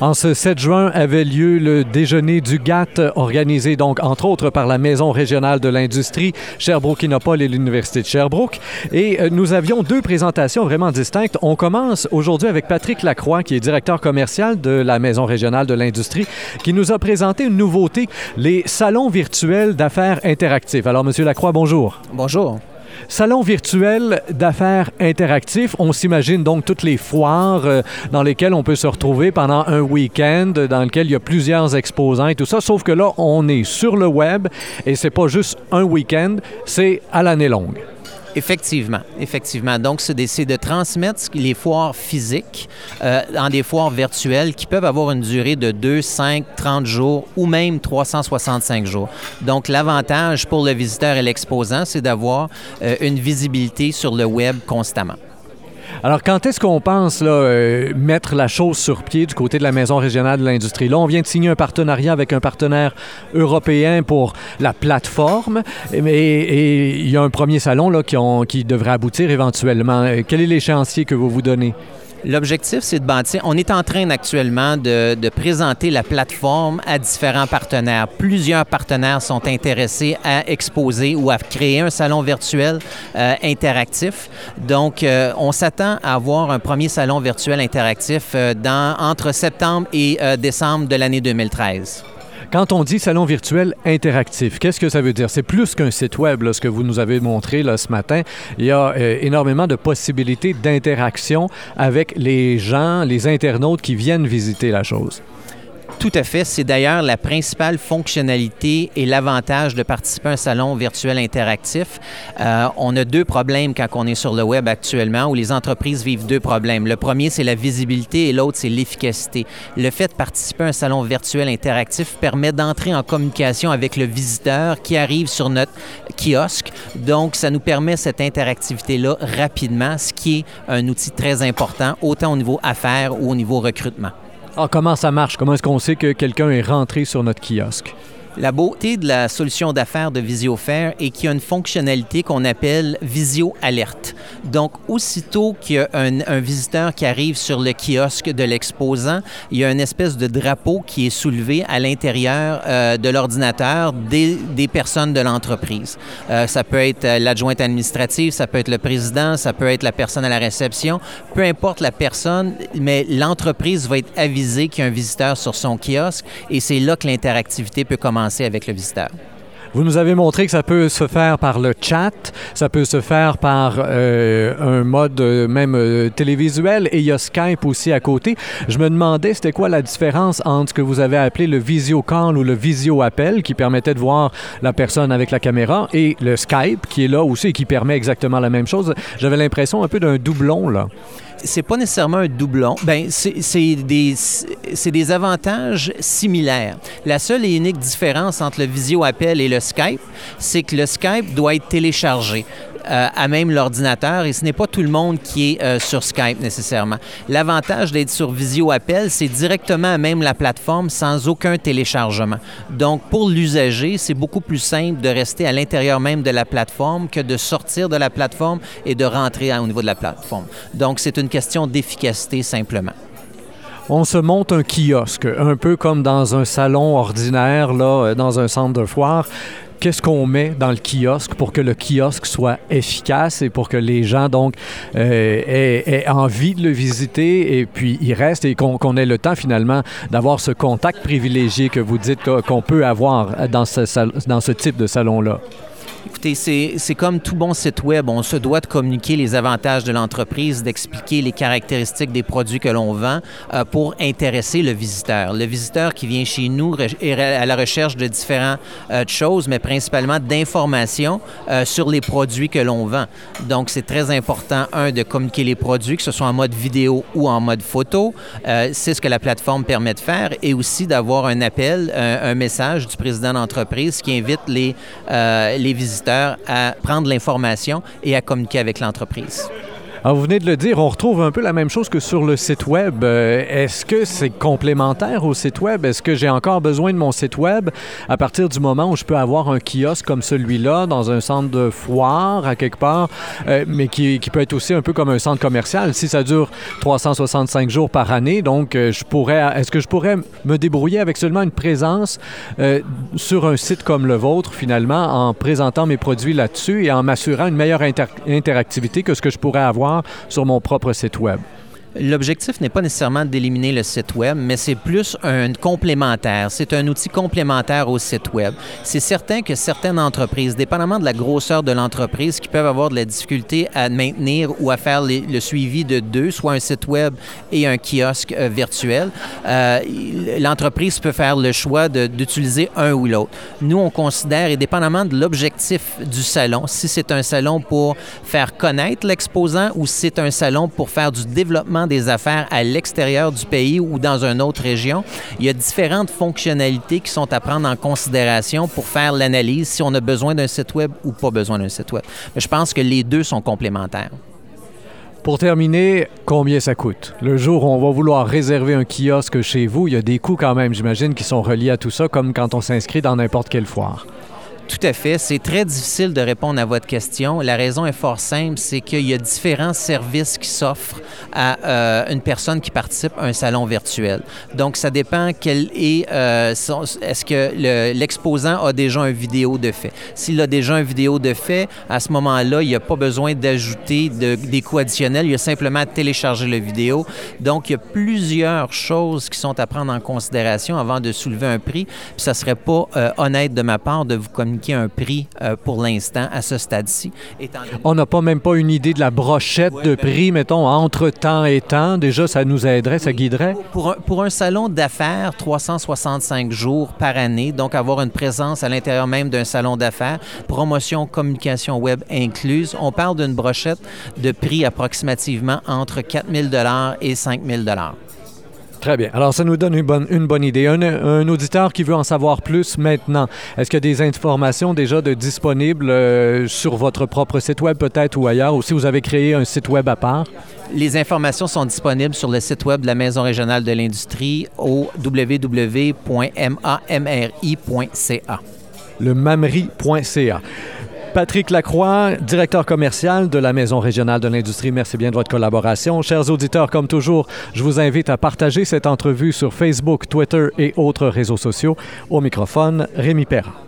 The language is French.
En ce 7 juin avait lieu le déjeuner du GATT, organisé donc entre autres par la Maison régionale de l'industrie, Sherbrooke-Innopol et l'Université de Sherbrooke. Et euh, nous avions deux présentations vraiment distinctes. On commence aujourd'hui avec Patrick Lacroix, qui est directeur commercial de la Maison régionale de l'industrie, qui nous a présenté une nouveauté, les salons virtuels d'affaires interactifs. Alors, Monsieur Lacroix, bonjour. Bonjour. Salon virtuel d'affaires interactifs. On s'imagine donc toutes les foires euh, dans lesquelles on peut se retrouver pendant un week-end, dans lequel il y a plusieurs exposants et tout ça. Sauf que là, on est sur le web et c'est pas juste un week-end, c'est à l'année longue. Effectivement, effectivement. Donc, c'est de transmettre les foires physiques euh, en des foires virtuelles qui peuvent avoir une durée de 2, 5, 30 jours ou même 365 jours. Donc, l'avantage pour le visiteur et l'exposant, c'est d'avoir euh, une visibilité sur le web constamment. Alors, quand est-ce qu'on pense euh, mettre la chose sur pied du côté de la Maison régionale de l'industrie? Là, on vient de signer un partenariat avec un partenaire européen pour la plateforme, et, il y a un premier salon là, qui, qui devrait aboutir éventuellement. Quel est l'échéancier que vous vous donnez? L'objectif, c'est de bâtir. On est en train actuellement de, présenter la plateforme à différents partenaires. Plusieurs partenaires sont intéressés à exposer ou à créer un salon virtuel euh, interactif. Donc, euh, on s'attend à avoir un premier salon virtuel interactif euh, entre septembre et décembre de l'année 2013. Quand on dit salon virtuel interactif, qu'est-ce que ça veut dire? C'est plus qu'un site web, ce que vous nous avez montré là, ce matin. Il y a euh, énormément de possibilités d'interaction avec les gens, les internautes qui viennent visiter la chose. Tout à fait. C'est d'ailleurs la principale fonctionnalité et l'avantage de participer à un salon virtuel interactif. Euh, on a deux problèmes quand on est sur le web actuellement, où les entreprises vivent deux problèmes. Le premier, c'est la visibilité et l'autre, c'est l'efficacité. Le fait de participer à un salon virtuel interactif permet d'entrer en communication avec le visiteur qui arrive sur notre kiosque. Donc, ça nous permet cette interactivité-là rapidement, ce qui est un outil très important, autant au niveau affaires ou au niveau recrutement. Ah, comment ça marche? Comment est-ce qu'on sait que quelqu'un est rentré sur notre kiosque? La beauté de la solution d'affaires de VisioFair est qu'il y a une fonctionnalité qu'on appelle Visio Alerte. Donc, aussitôt qu'il y a un, visiteur qui arrive sur le kiosque de l'exposant, il y a une espèce de drapeau qui est soulevé à l'intérieur euh, de l'ordinateur des, des, personnes de l'entreprise. Euh, ça peut être euh, l'adjointe administrative, ça peut être le président, ça peut être la personne à la réception, peu importe la personne, mais l'entreprise va être avisée qu'il y a un visiteur sur son kiosque et c'est là que l'interactivité peut commencer avec le visiteur. Vous nous avez montré que ça peut se faire par le chat, ça peut se faire par euh, un mode euh, même euh, télévisuel et il y a Skype aussi à côté. Je me demandais c'était quoi la différence entre ce que vous avez appelé le visio call ou le visio appel qui permettait de voir la personne avec la caméra et le Skype qui est là aussi et qui permet exactement la même chose. J'avais l'impression un peu d'un doublon là c'est pas nécessairement un doublon. Ben, c'est des, des avantages similaires. La seule et unique différence entre le visio-appel et le Skype, c'est que le Skype doit être téléchargé. Euh, à même l'ordinateur et ce n'est pas tout le monde qui est euh, sur Skype nécessairement. L'avantage d'être sur Visio Appel, c'est directement à même la plateforme sans aucun téléchargement. Donc pour l'usager, c'est beaucoup plus simple de rester à l'intérieur même de la plateforme que de sortir de la plateforme et de rentrer au niveau de la plateforme. Donc c'est une question d'efficacité simplement on se monte un kiosque, un peu comme dans un salon ordinaire, là, dans un centre de foire qu'est-ce qu'on met dans le kiosque pour que le kiosque soit efficace et pour que les gens donc euh, aient, envie de le visiter et puis y restent et qu'on ait le temps finalement d'avoir ce contact privilégié que vous dites qu'on peut avoir dans ce, dans ce type de salon-là? Écoutez, c'est comme tout bon site web. On se doit de communiquer les avantages de l'entreprise, d'expliquer les caractéristiques des produits que l'on vend euh, pour intéresser le visiteur. Le visiteur qui vient chez nous est à la recherche de différentes euh, choses, mais principalement d'informations euh, sur les produits que l'on vend. Donc, c'est très important, un, de communiquer les produits, que ce soit en mode vidéo ou en mode photo. c'est ce que la plateforme permet de faire et aussi d'avoir un appel, un, message du président d'entreprise qui invite les, les visiteurs à prendre l'information et à communiquer avec l'entreprise. Alors, vous venez de le dire, on retrouve un peu la même chose que sur le site Web. Euh, Est-ce que c'est complémentaire au site Web? Est-ce que j'ai encore besoin de mon site Web? À partir du moment où je peux avoir un kiosque comme celui-là dans un centre de foire à quelque part, euh, mais qui, peut être aussi un peu comme un centre commercial? Si ça dure 365 jours par année, donc euh, est-ce que je pourrais me débrouiller avec seulement une présence sur un site comme le vôtre, finalement, en présentant mes produits là-dessus et en m'assurant une meilleure inter- interactivité que ce que je pourrais avoir sur mon propre site Web? L'objectif n'est pas nécessairement d'éliminer le site web, mais c'est plus un complémentaire. C'est un outil complémentaire au site web. C'est certain que certaines entreprises, dépendamment de la grosseur de l'entreprise, qui peuvent avoir de la difficulté à maintenir ou à faire le suivi de deux, soit un site web et un kiosque euh, virtuel, euh, l'entreprise peut faire le choix d'utiliser un ou l'autre. Nous, on considère, et dépendamment de l'objectif du salon, si c'est un salon pour faire connaître l'exposant ou si c'est un salon pour faire du développement des affaires à l'extérieur du pays ou dans une autre région, il y a différentes fonctionnalités qui sont à prendre en considération pour faire l'analyse si on a besoin d'un site web ou pas besoin d'un site web. Mais je pense que les deux sont complémentaires. Pour terminer, combien ça coûte? Le jour où on va vouloir réserver un kiosque chez vous, il y a des coûts quand même, j'imagine, qui sont reliés à tout ça, comme quand on s'inscrit dans n'importe quelle foire. Tout à fait. C'est très difficile de répondre à votre question. La raison est fort simple, c'est qu'il y a différents services qui s'offrent à euh, une personne qui participe à un salon virtuel. Donc, ça dépend quel est, euh, est-ce que le- l'exposant a déjà un vidéo de fait. S'il a déjà un vidéo de fait, à ce moment-là, il n'y a pas besoin d'ajouter de- des coûts additionnels. Il y a simplement à télécharger le vidéo. Donc, il y a plusieurs choses qui sont à prendre en considération avant de soulever un prix. Puis, ça serait pas euh, honnête de ma part de vous communiquer un prix euh, pour l'instant à ce stade-ci. On n'a pas même pas une idée de la brochette Ouais, de ben- prix, mettons, entre temps et temps. Déjà, ça nous aiderait, ça guiderait. Pour un, pour un salon d'affaires, 365 jours par année, donc avoir une présence à l'intérieur même d'un salon d'affaires, promotion, communication web incluse, on parle d'une brochette de prix approximativement entre 4 000 et 5 000 Très bien. Alors, ça nous donne une bonne, une bonne idée. Un, un auditeur qui veut en savoir plus maintenant, est-ce qu'il y a des informations déjà de disponibles euh, sur votre propre site Web peut-être ou ailleurs, ou si vous avez créé un site Web à part? Les informations sont disponibles sur le site web de la Maison régionale de l'industrie au www.mamri.ca. le mamri.ca. Patrick Lacroix, directeur commercial de la Maison régionale de l'industrie, merci bien de votre collaboration. Chers auditeurs, comme toujours, je vous invite à partager cette entrevue sur Facebook, Twitter et autres réseaux sociaux. Au microphone, Rémi Perra.